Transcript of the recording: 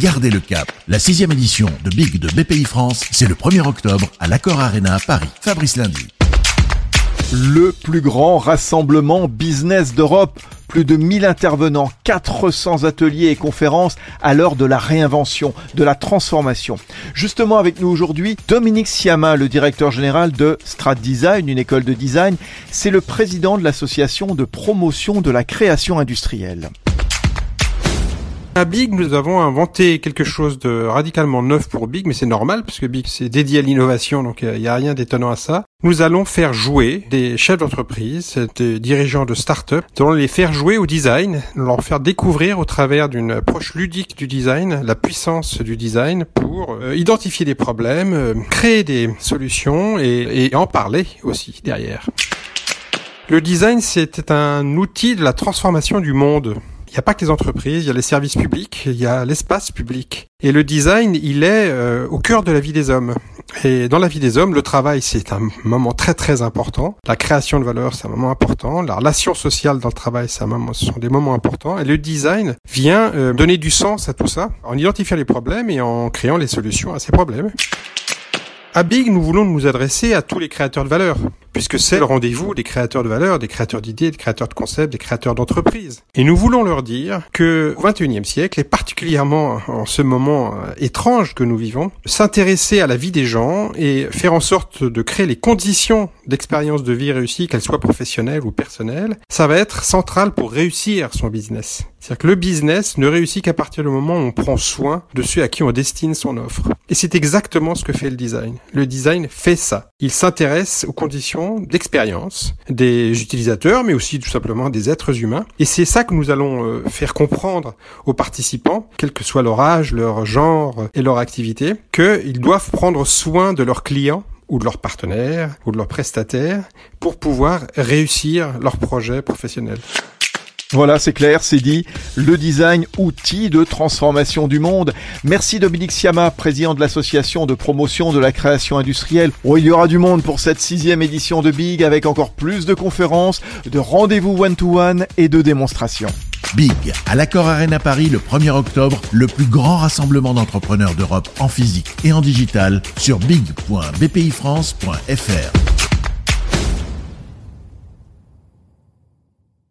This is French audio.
Gardez le cap. La sixième édition de Big de BPI France, c'est le 1er octobre à l'Accor Arena à Paris. Fabrice Lundi. Le plus grand rassemblement business d'Europe. Plus de 1000 intervenants, 400 ateliers et conférences à l'heure de la réinvention, de la transformation. Justement avec nous aujourd'hui, Dominique Siama, le directeur général de Strat Design, une école de design. C'est le président de l'association de promotion de la création industrielle. À Big, nous avons inventé quelque chose de radicalement neuf pour Big, mais c'est normal parce que Big c'est dédié à l'innovation, donc il n'y a rien d'étonnant à ça. Nous allons faire jouer des chefs d'entreprise, des dirigeants de start-up, nous allons les faire jouer au design, leur faire découvrir au travers d'une approche ludique du design la puissance du design pour euh, identifier des problèmes, euh, créer des solutions et, et en parler aussi derrière. Le design, c'était un outil de la transformation du monde. Il n'y a pas que les entreprises, il y a les services publics, il y a l'espace public. Et le design, il est euh, au cœur de la vie des hommes. Et dans la vie des hommes, le travail, c'est un moment très très important. La création de valeur, c'est un moment important. La relation sociale dans le travail, c'est un moment, ce sont des moments importants. Et le design vient euh, donner du sens à tout ça, en identifiant les problèmes et en créant les solutions à ces problèmes. À Big, nous voulons nous adresser à tous les créateurs de valeur puisque c'est le rendez-vous des créateurs de valeur, des créateurs d'idées, des créateurs de concepts, des créateurs d'entreprises. Et nous voulons leur dire que au XXIe siècle, et particulièrement en ce moment euh, étrange que nous vivons, s'intéresser à la vie des gens et faire en sorte de créer les conditions d'expérience de vie réussie, qu'elles soient professionnelles ou personnelles, ça va être central pour réussir son business. C'est-à-dire que le business ne réussit qu'à partir du moment où on prend soin de ceux à qui on destine son offre. Et c'est exactement ce que fait le design. Le design fait ça. Il s'intéresse aux conditions d'expérience des utilisateurs, mais aussi tout simplement des êtres humains. Et c'est ça que nous allons euh, faire comprendre aux participants, quel que soit leur âge, leur genre et leur activité, qu'ils doivent prendre soin de leurs clients ou de leurs partenaires ou de leurs prestataires pour pouvoir réussir leur projet professionnel. Voilà, c'est clair, c'est dit. Le design, outil de transformation du monde. Merci Dominique Siama, président de l'association de promotion de la création industrielle. Oh, il y aura du monde pour cette sixième édition de Big avec encore plus de conférences, de rendez-vous one-to-one et de démonstrations. Big, à l'Accord Arena Paris le 1er octobre, le plus grand rassemblement d'entrepreneurs d'Europe en physique et en digital sur big.bpifrance.fr.